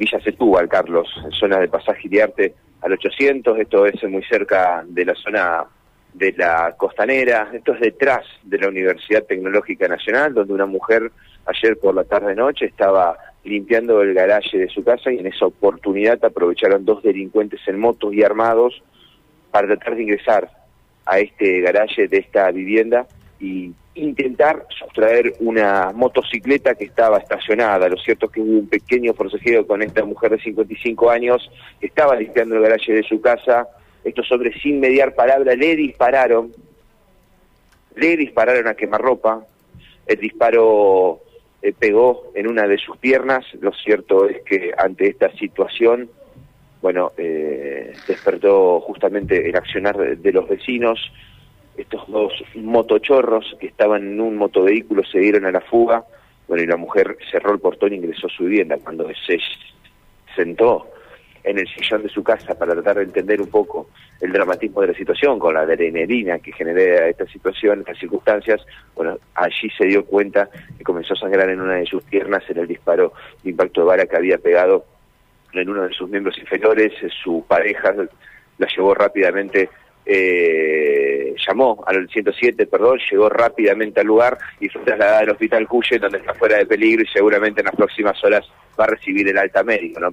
Villa Setúbal, Carlos, zona de pasaje de arte al 800, esto es muy cerca de la zona de la costanera, esto es detrás de la Universidad Tecnológica Nacional, donde una mujer ayer por la tarde-noche estaba limpiando el garaje de su casa y en esa oportunidad aprovecharon dos delincuentes en motos y armados para tratar de ingresar a este garaje de esta vivienda y intentar sustraer una motocicleta que estaba estacionada. Lo cierto es que hubo un pequeño forcejeo con esta mujer de 55 años que estaba limpiando el garaje de su casa. Estos hombres sin mediar palabra le dispararon, le dispararon a quemarropa. El disparo eh, pegó en una de sus piernas. Lo cierto es que ante esta situación, bueno, eh, despertó justamente el accionar de los vecinos estos dos motochorros que estaban en un motovehículo se dieron a la fuga, bueno, y la mujer cerró el portón e ingresó a su vivienda. Cuando se sentó en el sillón de su casa para tratar de entender un poco el dramatismo de la situación, con la adrenalina que genera esta situación, estas circunstancias, bueno, allí se dio cuenta que comenzó a sangrar en una de sus piernas en el disparo de impacto de bala que había pegado en uno de sus miembros inferiores, su pareja la llevó rápidamente llamó al 107, perdón, llegó rápidamente al lugar y fue trasladada al hospital Cuye, donde está fuera de peligro y seguramente en las próximas horas va a recibir el alta médico, ¿no?